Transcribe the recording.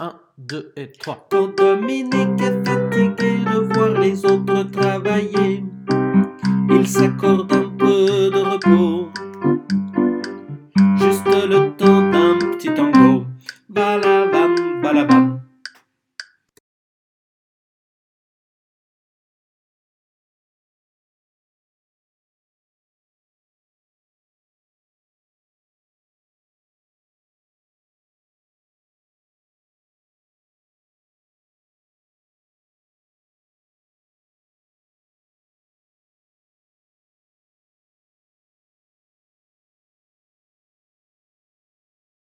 1, 2 et 3. Quand Dominique est fatigué de voir les autres travailler, il s'accorde un peu de repos. Juste le temps d'un petit tango. Balabam, balabam.